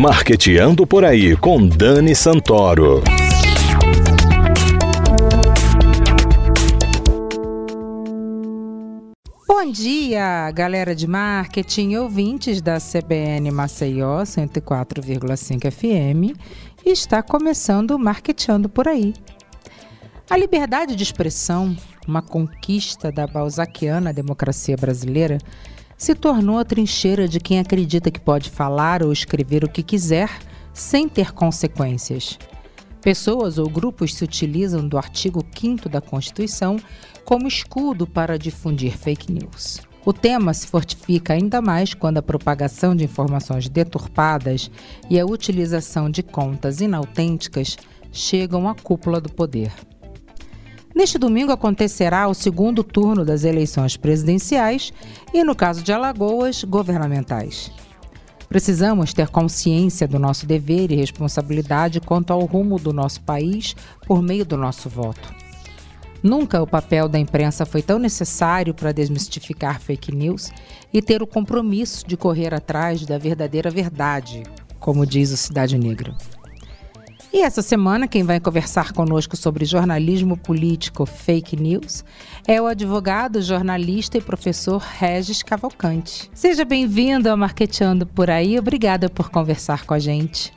Marqueteando por aí com Dani Santoro. Bom dia, galera de marketing, ouvintes da CBN Maceió 104,5 FM. Está começando o Marketeando por aí. A liberdade de expressão, uma conquista da balzaquiana democracia brasileira, se tornou a trincheira de quem acredita que pode falar ou escrever o que quiser sem ter consequências. Pessoas ou grupos se utilizam do artigo 5 da Constituição como escudo para difundir fake news. O tema se fortifica ainda mais quando a propagação de informações deturpadas e a utilização de contas inautênticas chegam à cúpula do poder. Neste domingo acontecerá o segundo turno das eleições presidenciais e, no caso de Alagoas, governamentais. Precisamos ter consciência do nosso dever e responsabilidade quanto ao rumo do nosso país por meio do nosso voto. Nunca o papel da imprensa foi tão necessário para desmistificar fake news e ter o compromisso de correr atrás da verdadeira verdade, como diz o Cidade Negra. E essa semana, quem vai conversar conosco sobre jornalismo político fake news é o advogado, jornalista e professor Regis Cavalcante. Seja bem-vindo ao Marqueteando por aí. Obrigada por conversar com a gente.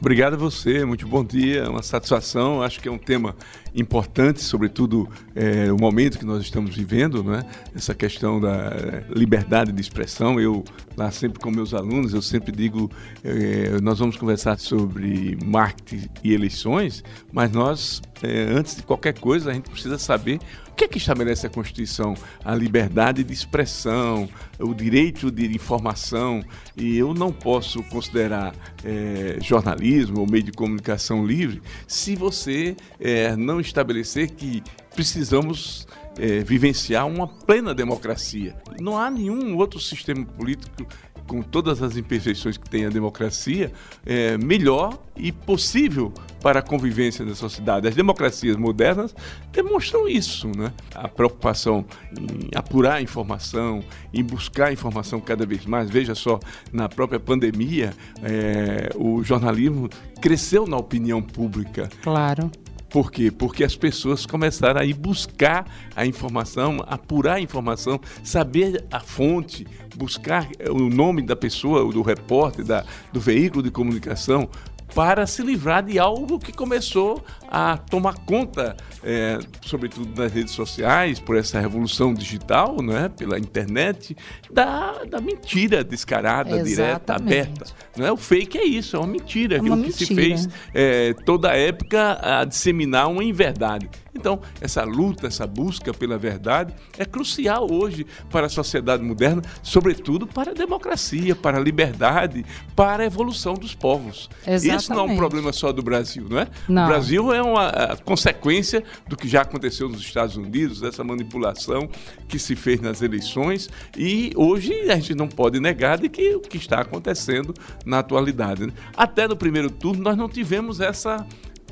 Obrigado a você, muito bom dia, uma satisfação. Acho que é um tema importante, sobretudo é, o momento que nós estamos vivendo, né? essa questão da eh, liberdade de expressão. Eu, lá sempre com meus alunos, eu sempre digo, é, nós vamos conversar sobre marketing e eleições, mas nós, é, antes de qualquer coisa, a gente precisa saber o que é que estabelece a Constituição? A liberdade de expressão, o direito de informação, e eu não posso considerar é, jornalismo ou meio de comunicação livre se você é, não estabelecer que precisamos é, vivenciar uma plena democracia. Não há nenhum outro sistema político com todas as imperfeições que tem a democracia, é, melhor e possível para a convivência da sociedade. As democracias modernas demonstram isso, né? A preocupação em apurar informação, em buscar informação cada vez mais. Veja só, na própria pandemia, é, o jornalismo cresceu na opinião pública. Claro. Por quê? Porque as pessoas começaram a ir buscar a informação, apurar a informação, saber a fonte, buscar o nome da pessoa, do repórter, da, do veículo de comunicação, para se livrar de algo que começou a tomar conta, é, sobretudo nas redes sociais, por essa revolução digital, né, pela internet, da, da mentira descarada, Exatamente. direta, aberta. Não é? O fake é isso, é uma mentira, é uma aquilo mentira. que se fez é, toda a época a disseminar uma inverdade. Então, essa luta, essa busca pela verdade é crucial hoje para a sociedade moderna, sobretudo para a democracia, para a liberdade, para a evolução dos povos. Exatamente. Isso não é um problema só do Brasil, não é? Não. O Brasil é uma consequência do que já aconteceu nos Estados Unidos, dessa manipulação que se fez nas eleições e hoje a gente não pode negar de que o que está acontecendo na atualidade. Né? Até no primeiro turno nós não tivemos essa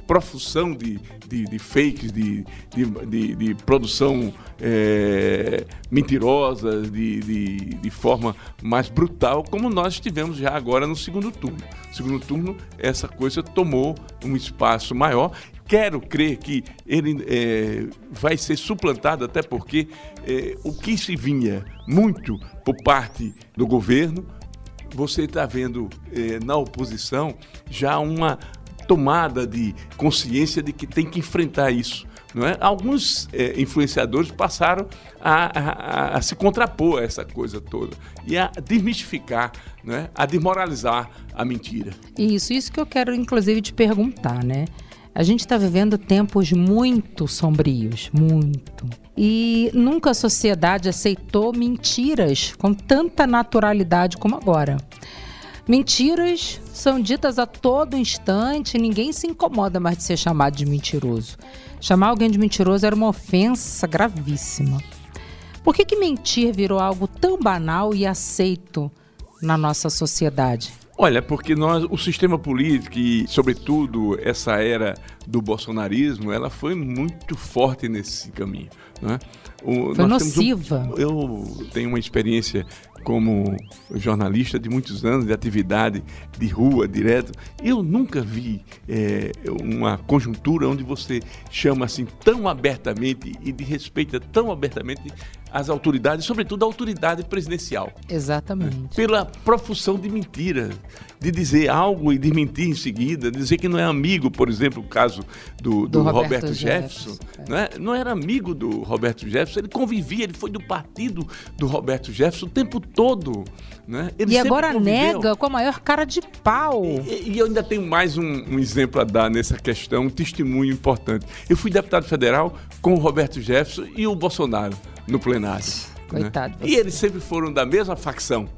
profusão de, de, de fakes, de, de, de produção é, mentirosa, de, de, forma mais brutal, como nós tivemos já agora no segundo turno. No segundo turno, essa coisa tomou um espaço maior. Quero crer que ele é, vai ser suplantado, até porque é, o que se vinha muito por parte do governo, você está vendo é, na oposição já uma tomada de consciência de que tem que enfrentar isso. Não é? Alguns é, influenciadores passaram a, a, a, se contrapor a essa coisa toda e a desmistificar, não é? a desmoralizar a mentira. Isso, isso que eu quero inclusive te perguntar, né? A gente está vivendo tempos muito sombrios, muito. E nunca a sociedade aceitou mentiras com tanta naturalidade como agora. Mentiras são ditas a todo instante, ninguém se incomoda mais de ser chamado de mentiroso. Chamar alguém de mentiroso era uma ofensa gravíssima. Por que, que mentir virou algo tão banal e aceito na nossa sociedade? Olha, porque nós, o sistema político e, sobretudo, essa era do bolsonarismo, ela foi muito forte nesse caminho. Né? O, foi nociva. Um, eu tenho uma experiência como jornalista de muitos anos de atividade de rua direto, eu nunca vi é, uma conjuntura onde você chama assim tão abertamente e de respeita tão abertamente as autoridades, sobretudo a autoridade presidencial. Exatamente. Pela profusão de mentira, de dizer algo e de mentir em seguida, dizer que não é amigo, por exemplo, o caso do, do, do Roberto, Roberto, Jefferson. Jefferson é. não, é? não era amigo do Roberto Jefferson, ele convivia, ele foi do partido do Roberto Jefferson o tempo todo. Né? e agora conviveu. nega com a maior cara de pau. E, e eu ainda tenho mais um, um, exemplo a dar nessa questão, um testemunho importante. Eu fui deputado federal com o Roberto Jefferson e o Bolsonaro no plenário. Né? Coitado. Né? E eles sempre foram da mesma facção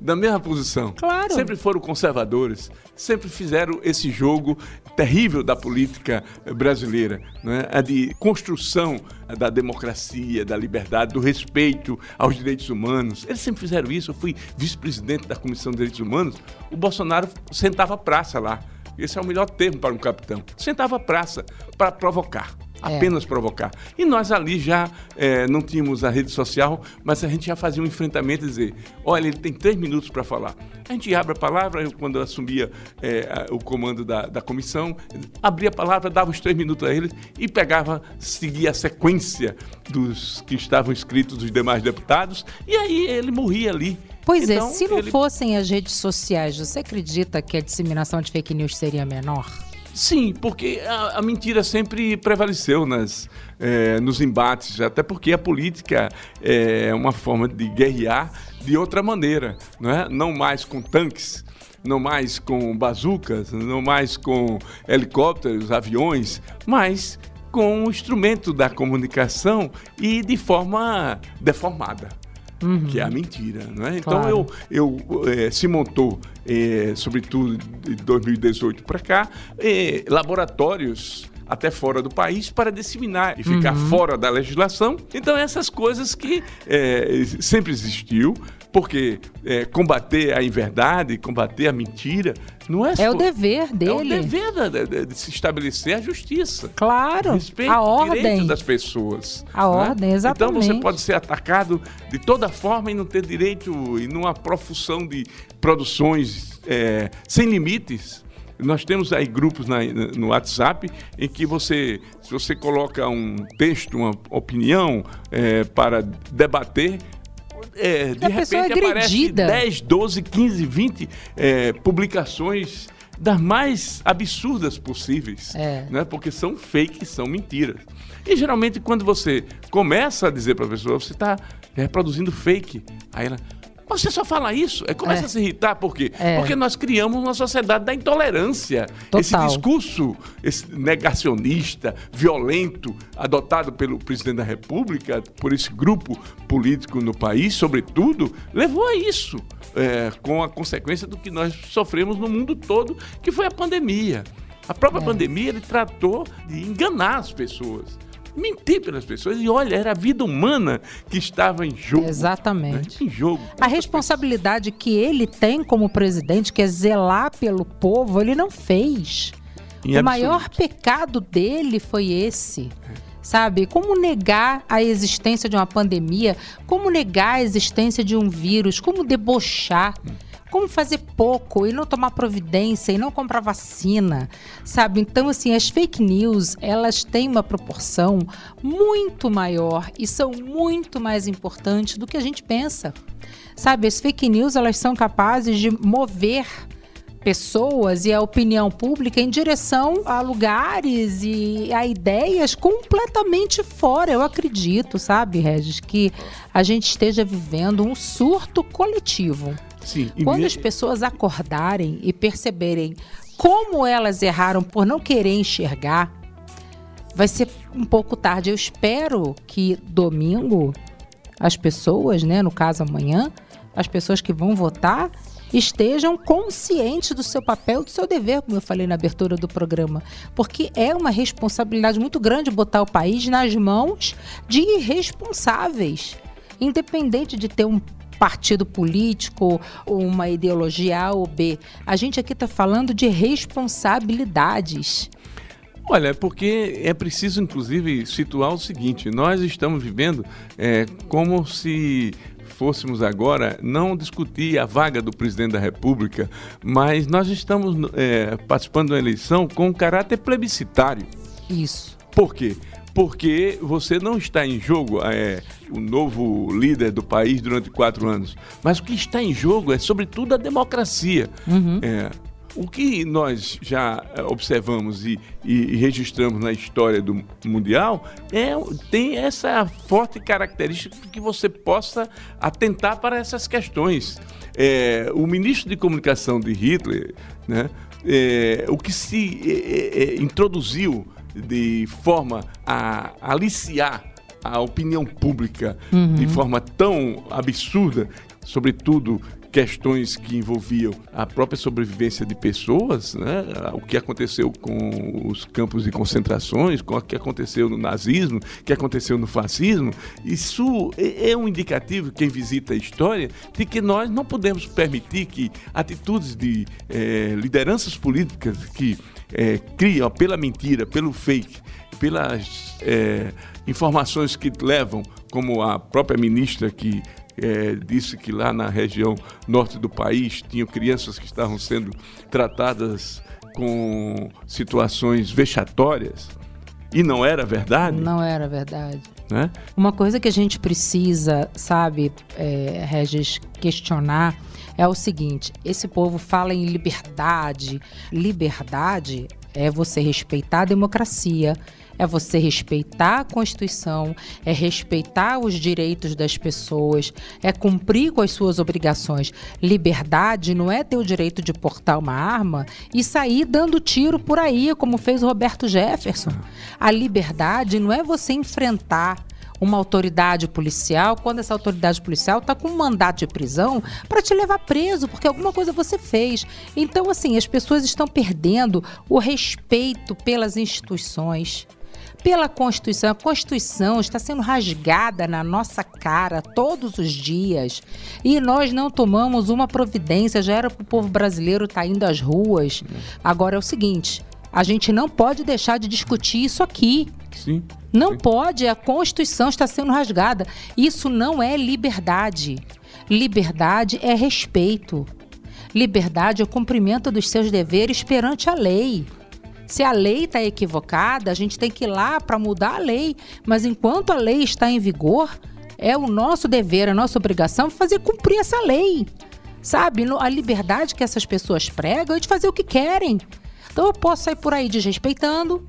da mesma posição. Claro. Sempre foram conservadores, sempre fizeram esse jogo terrível da política brasileira, né? a de construção da democracia, da liberdade, do respeito aos direitos humanos. Eles sempre fizeram isso. Eu fui vice-presidente da Comissão de Direitos Humanos. O Bolsonaro sentava praça lá. Esse é o melhor termo para um capitão. Sentava praça para provocar apenas é. provocar. E nós ali já é, não tínhamos a rede social, mas a gente já fazia um enfrentamento e dizer: olha, ele tem três minutos para falar. A gente abre a palavra, eu, quando eu assumia é, o comando da, da comissão, abria a palavra, dava os três minutos a ele e pegava, seguia a sequência dos que estavam escritos dos demais deputados, e aí ele morria ali. Pois é, então, é, se não ele... fossem as redes sociais, você acredita que a disseminação de fake news seria menor? Sim, porque a, a mentira sempre prevaleceu nas, é, nos embates, até porque a política é uma forma de guerrear de outra maneira, não, é? não mais com tanques, não mais com bazucas, não mais com helicópteros, aviões, mas com o instrumento da comunicação e de forma deformada uhum. que é a mentira. Né? Então claro. eu, eu é, se montou, é, sobretudo de 2018 para cá, é, laboratórios até fora do país para disseminar e ficar uhum. fora da legislação. Então essas coisas que é, sempre existiu, porque é, combater a inverdade, combater a mentira, não é, é só, o dever dele. É o dever de, de, de se estabelecer a justiça. Claro. Respeito a ordem das pessoas. A né? ordem, exatamente. Então você pode ser atacado de toda forma e não ter direito e numa profusão de produções é, sem limites. Nós temos aí grupos na, no WhatsApp em que você, se você coloca um texto, uma opinião é, para debater, é, de repente é aparece 10, 12, 15, 20 é, publicações das mais absurdas possíveis, é. né? porque são fakes, são mentiras. E geralmente quando você começa a dizer para a pessoa, você está reproduzindo fake, aí ela, você só fala isso, é começa é. a se irritar, por quê? É. Porque nós criamos uma sociedade da intolerância. Total. Esse discurso esse negacionista, violento, adotado pelo presidente da República, por esse grupo político no país, sobretudo, levou a isso, é, com a consequência do que nós sofremos no mundo todo, que foi a pandemia. A própria é. pandemia ele tratou de enganar as pessoas mentir pelas pessoas. E olha, era a vida humana que estava em jogo. Exatamente. Né? Em jogo. A responsabilidade que ele tem como presidente, que é zelar pelo povo, ele não fez. Em o absoluto. maior pecado dele foi esse. É. Sabe? Como negar a existência de uma pandemia? Como negar a existência de um vírus? Como debochar? Como fazer pouco e não tomar providência e não comprar vacina, sabe? Então, assim, as fake news, elas têm uma proporção muito maior e são muito mais importantes do que a gente pensa. Sabe, as fake news, elas são capazes de mover pessoas e a opinião pública em direção a lugares e a ideias completamente fora. Eu acredito, sabe, Regis, que a gente esteja vivendo um surto coletivo. Sim. Quando as pessoas acordarem e perceberem como elas erraram por não querer enxergar, vai ser um pouco tarde. Eu espero que domingo as pessoas, né, no caso amanhã, as pessoas que vão votar estejam conscientes do seu papel, do seu dever, como eu falei na abertura do programa, porque é uma responsabilidade muito grande botar o país nas mãos de irresponsáveis, independente de ter um partido político ou uma ideologia A ou B. A gente aqui está falando de responsabilidades. Olha, porque é preciso, inclusive, situar o seguinte: nós estamos vivendo é, como se fôssemos agora não discutir a vaga do presidente da República, mas nós estamos é, participando da eleição com caráter plebiscitário. Isso. Por quê? Porque você não está em jogo é, o novo líder do país durante quatro anos, mas o que está em jogo é, sobretudo, a democracia. Uhum. É, o que nós já eh, observamos e, e, e, registramos na história do Mundial é, tem essa forte característica que você possa atentar para essas questões. É, o ministro de comunicação de Hitler, né, é, o que se é, introduziu de forma a aliciar a opinião pública uhum. de forma tão absurda, sobretudo questões que envolviam a própria sobrevivência de pessoas, né? o que aconteceu com os campos de concentrações, com o que aconteceu no nazismo, o que aconteceu no fascismo, isso é, é um indicativo, quem visita a história, de que nós não podemos permitir que atitudes de é, lideranças políticas que é, criam pela mentira, pelo fake, pelas é, informações que levam, como a própria ministra que é, disse que lá na região norte do país tinham crianças que estavam sendo tratadas com situações vexatórias. E não era verdade? Não era verdade. Né? Uma coisa que a gente precisa, sabe, é, Regis, questionar é o seguinte: esse povo fala em liberdade. Liberdade é você respeitar a democracia, é você respeitar a Constituição, é respeitar os direitos das pessoas, é cumprir com as suas obrigações. Liberdade não é ter o direito de portar uma arma e sair dando tiro por aí, como fez o Roberto Jefferson. A liberdade não é você enfrentar uma autoridade policial quando essa autoridade policial está com um mandato de prisão para te levar preso, porque alguma coisa você fez. Então, assim, as pessoas estão perdendo o respeito pelas instituições pela Constituição. A Constituição está sendo rasgada na nossa cara todos os dias e nós não tomamos uma providência. Já era para o povo brasileiro estar tá indo às ruas. Agora é o seguinte: a gente não pode deixar de discutir isso aqui. Sim. Não Sim. pode, a Constituição está sendo rasgada. Isso não é liberdade. Liberdade é respeito. Liberdade é o cumprimento dos seus deveres perante a lei. Se a lei está equivocada, a gente tem que ir lá para mudar a lei. Mas enquanto a lei está em vigor, é o nosso dever, a nossa obrigação fazer cumprir essa lei. Sabe? A liberdade que essas pessoas pregam é de fazer o que querem. Então eu posso sair por aí desrespeitando,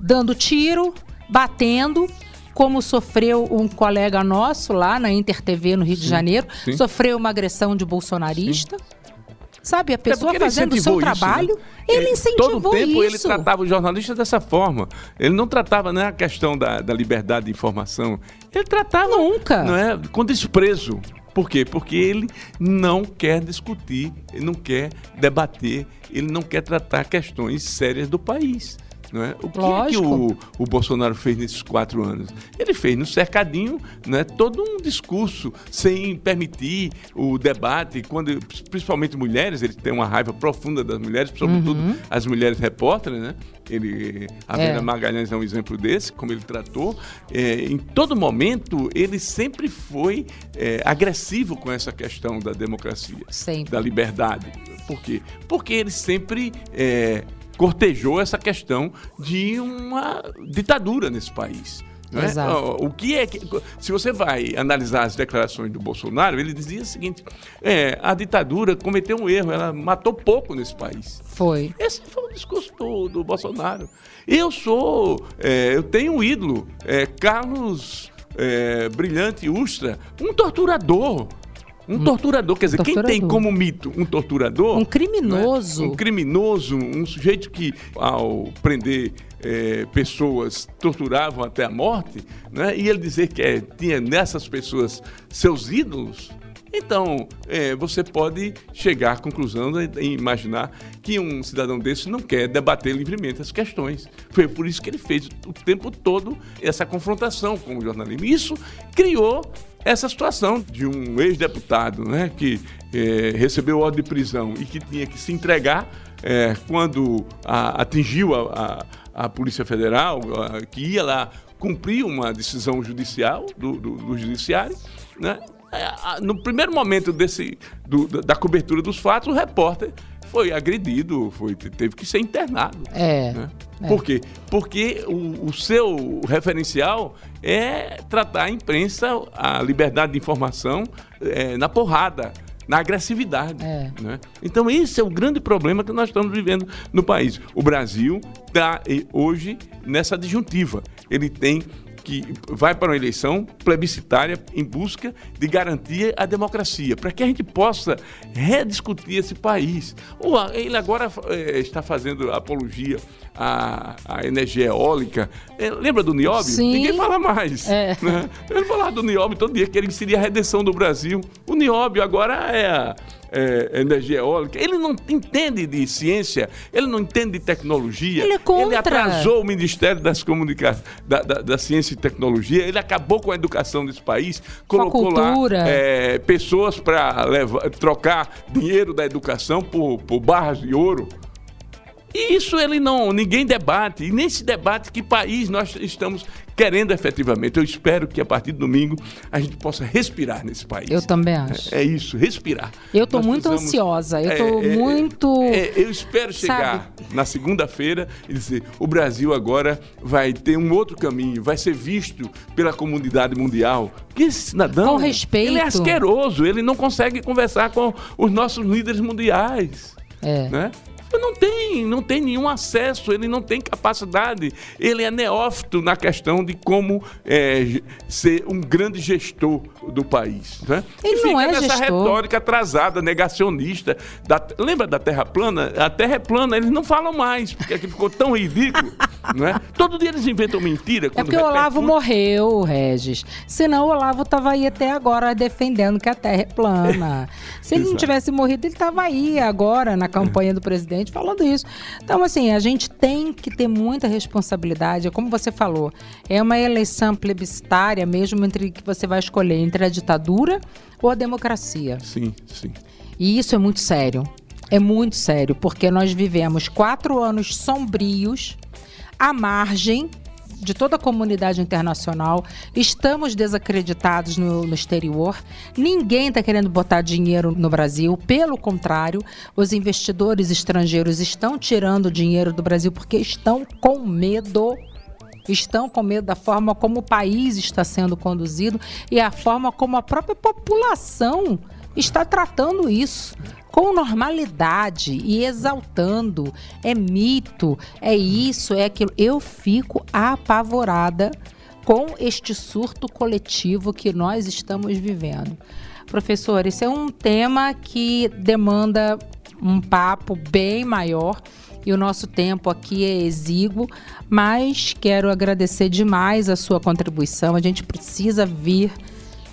dando tiro, batendo, como sofreu um colega nosso lá na Inter TV no Rio sim, de Janeiro, sim. sofreu uma agressão de bolsonarista. Sim. Sabe, a pessoa fazendo o seu isso, trabalho, né? ele incentivou Todo tempo isso. ele tratava o jornalista dessa forma. Ele não tratava né, a questão da, da liberdade de informação. Ele tratava Nunca. Não é, com desprezo. Por quê? Porque ele não quer discutir, ele não quer debater, ele não quer tratar questões sérias do país. É? O que é que o, o Bolsonaro fez nesses quatro anos? Ele fez no cercadinho né, todo um discurso sem permitir o debate, quando, principalmente mulheres, ele tem uma raiva profunda das mulheres, sobretudo uhum. as mulheres repórteres, né? Ele, a Vera é. Magalhães é um exemplo desse, como ele tratou. É, em todo momento, ele sempre foi é, agressivo com essa questão da democracia, sempre. da liberdade. Por quê? Porque ele sempre é, cortejou essa questão de uma ditadura nesse país. É? Exato. O que é que. Se você vai analisar as declarações do Bolsonaro, ele dizia o seguinte: é, a ditadura cometeu um erro, ela matou pouco nesse país. Foi. Esse foi o discurso do, do Bolsonaro. Eu sou. É, eu tenho um ídolo, é, Carlos é, Brilhante Ustra, um torturador. Um torturador, quer dizer, torturador. quem tem como mito um torturador. Um criminoso. Né? Um criminoso, um sujeito que, ao prender é, pessoas, torturavam até a morte, né? e ele dizer que é, tinha nessas pessoas seus ídolos. Então, é, você pode chegar à conclusão e imaginar que um cidadão desse não quer debater livremente as questões. Foi por isso que ele fez o tempo todo essa confrontação com o jornalismo. Isso criou essa situação de um ex-deputado né, que é, recebeu ordem de prisão e que tinha que se entregar é, quando a, atingiu a, a Polícia Federal, que ia lá cumprir uma decisão judicial do, do, do judiciário, né? É, no primeiro momento desse, do, da cobertura dos fatos, o repórter foi agredido, foi, teve que ser internado. É. Né? é. Por quê? Porque o, o, seu referencial é tratar a imprensa, a liberdade de informação é, na porrada na agressividade. É. Né? Então, esse é o grande problema que nós estamos vivendo no país. O Brasil está hoje nessa disjuntiva. Ele tem que vai para uma eleição plebiscitária em busca de garantir a democracia, para que a gente possa rediscutir esse país. Ele agora é, está fazendo apologia à, à energia eólica. É, lembra do Nióbio? Sim. Ninguém fala mais. É. Né? Ele falava do Nióbio todo dia, que ele seria a redenção do Brasil. O Nióbio agora é a é, energia eólica. Ele não entende de ciência, ele não entende de tecnologia. Ele, é contra. ele atrasou o Ministério das Comunicações, da, da, da, Ciência e Tecnologia, ele acabou com a educação desse país, colocou lá é, pessoas para trocar dinheiro da educação por, por barras de ouro. E isso ele não, ninguém debate. E nesse debate, que país nós estamos querendo efetivamente. Eu espero que a partir de domingo a gente possa respirar nesse país. Eu também acho. É, é isso, respirar. Eu estou muito ansiosa, eu estou é, é, muito. É, eu espero chegar Sabe? na segunda-feira e dizer: o Brasil agora vai ter um outro caminho, vai ser visto pela comunidade mundial. Que esse cidadão. Com respeito. Ele é asqueroso, ele não consegue conversar com os nossos líderes mundiais. É. Né? Não tem, não tem nenhum acesso, ele não tem capacidade. Ele é neófito na questão de como é, ser um grande gestor do país. Né? Ele e não é nessa gestor. retórica atrasada, negacionista. Da, lembra da Terra plana? A Terra é plana, eles não falam mais, porque aqui ficou tão ridículo. não é? Todo dia eles inventam mentira. É porque o Olavo morreu, Regis. Senão o Olavo estava aí até agora defendendo que a Terra é plana. Se ele não tivesse morrido, ele estava aí agora na campanha do presidente gente falando isso. Então, assim, a gente tem que ter muita responsabilidade. É como você falou, é uma eleição plebiscitária mesmo entre que você vai escolher entre a ditadura ou a democracia. Sim, sim. E isso é muito sério. É muito sério, porque nós vivemos quatro anos sombrios à margem de toda a comunidade internacional, estamos desacreditados no, no exterior, ninguém está querendo botar dinheiro no Brasil, pelo contrário, os investidores estrangeiros estão tirando dinheiro do Brasil porque estão com medo. Estão com medo da forma como o país está sendo conduzido e a forma como a própria população está tratando isso com normalidade e exaltando. É mito, é isso, é aquilo. Eu fico apavorada com este surto coletivo que nós estamos vivendo. Professor, esse é um tema que demanda um papo bem maior e o nosso tempo aqui é exíguo, mas quero agradecer demais a sua contribuição. A gente precisa vir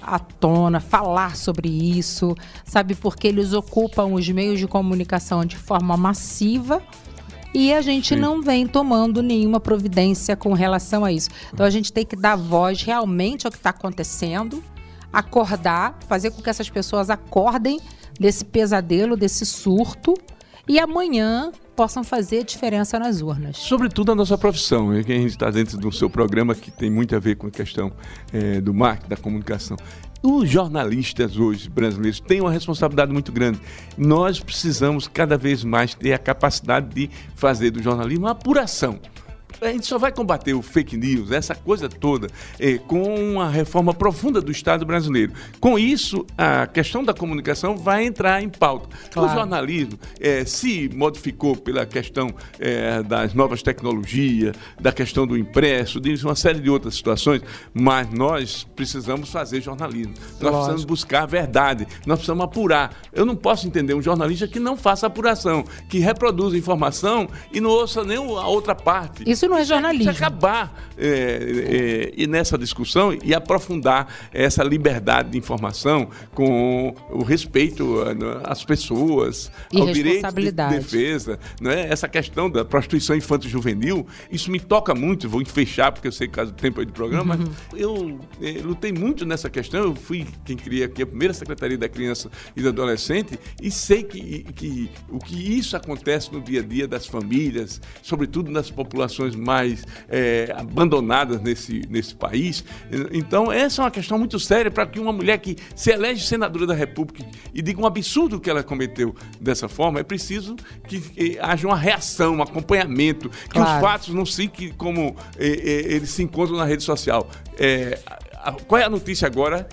à tona, falar sobre isso, sabe? Porque eles ocupam os meios de comunicação de forma massiva e a gente Sim. não vem tomando nenhuma providência com relação a isso. Então a gente tem que dar voz realmente ao que está acontecendo, acordar, fazer com que essas pessoas acordem desse pesadelo, desse surto e amanhã possam fazer diferença nas urnas. Sobretudo a nossa profissão, é que a gente está dentro do seu programa que tem muito a ver com a questão é, do marketing, da comunicação. Os jornalistas hoje brasileiros têm uma responsabilidade muito grande. Nós precisamos cada vez mais ter a capacidade de fazer do jornalismo uma apuração a gente só vai combater o fake news, essa coisa toda, é, com uma reforma profunda do Estado brasileiro. Com isso, a questão da comunicação vai entrar em pauta. Claro. O jornalismo é, se modificou pela questão é, das novas tecnologias, da questão do impresso, de uma série de outras situações, mas nós precisamos fazer jornalismo. Nós Lógico. precisamos buscar a verdade, nós precisamos apurar. Eu não posso entender um jornalista que não faça apuração, que reproduz informação e não ouça nem a outra parte. Isso isso não é jornalismo. Precisa acabar é, é, nessa discussão e aprofundar essa liberdade de informação com o respeito às pessoas, e ao direito de defesa. Né? Essa questão da prostituição infanto-juvenil, isso me toca muito. Vou fechar, porque eu sei que o tempo é de programa, uhum. mas eu, eu é, lutei muito nessa questão. Eu fui quem cria aqui a primeira Secretaria da Criança e do Adolescente e sei que, que o que isso acontece no dia a dia das famílias, sobretudo nas populações mais é, abandonadas nesse, nesse país. Então, essa é uma questão muito séria para que uma mulher que se elege senadora da República e diga um absurdo que ela cometeu dessa forma, é preciso que, que haja uma reação, um acompanhamento, que claro. os fatos não fiquem como é, é, eles se encontram na rede social. É, qual é a notícia agora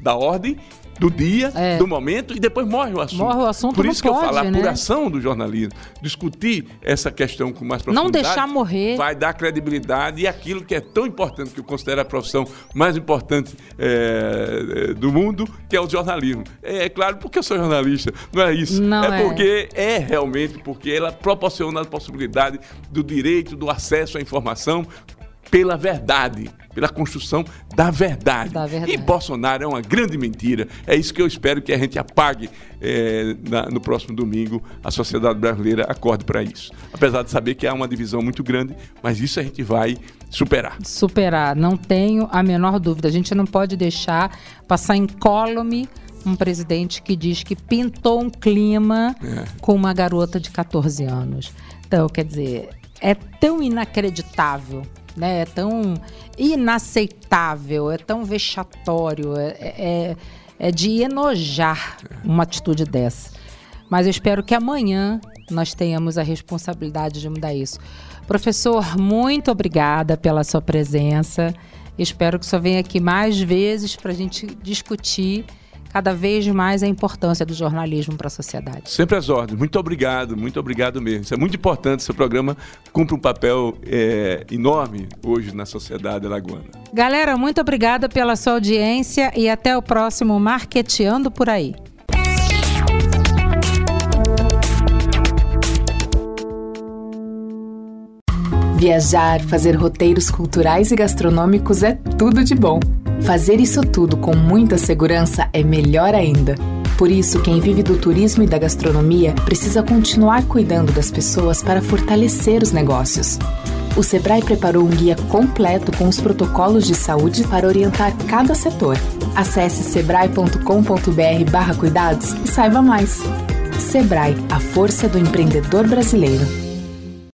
da ordem? Do dia, é. do momento, e depois morre o assunto. Morre o assunto, Por isso que pode, eu falo, a né? apuração do jornalismo, discutir essa questão com mais profundidade. Não deixar morrer. Vai dar credibilidade e aquilo que é tão importante, que eu considero a profissão mais importante é, do mundo, que é o jornalismo. É, é, claro, porque eu sou jornalista, não é isso. Não é, é porque é realmente porque ela proporciona a possibilidade do direito, do acesso à informação pela verdade, pela construção da verdade. da verdade. E Bolsonaro é uma grande mentira. É isso que eu espero que a gente apague é, na, no próximo domingo. A sociedade brasileira acorde para isso. Apesar de saber que há uma divisão muito grande, mas isso a gente vai superar. Superar, não tenho a menor dúvida. A gente não pode deixar passar incólume um presidente que diz que pintou um clima é. com uma garota de 14 anos. Então, quer dizer, é tão inacreditável né? É tão inaceitável, é tão vexatório, é, é, é de enojar uma atitude dessa. Mas eu espero que amanhã nós tenhamos a responsabilidade de mudar isso. Professor, muito obrigada pela sua presença. Espero que senhor venha aqui mais vezes para a gente discutir cada vez mais a importância do jornalismo para a sociedade. Sempre às ordens. Muito obrigado, muito obrigado mesmo. Isso é muito importante. Seu programa cumpre um papel é, enorme hoje na sociedade alagoana. Galera, muito obrigada pela sua audiência e até o próximo Marqueteando por aí. Viajar, fazer roteiros culturais e gastronômicos é tudo de bom. Fazer isso tudo com muita segurança é melhor ainda. Por isso, quem vive do turismo e da gastronomia precisa continuar cuidando das pessoas para fortalecer os negócios. O Sebrae preparou um guia completo com os protocolos de saúde para orientar cada setor. Acesse sebrae.com.br/cuidados e saiba mais. Sebrae, a força do empreendedor brasileiro.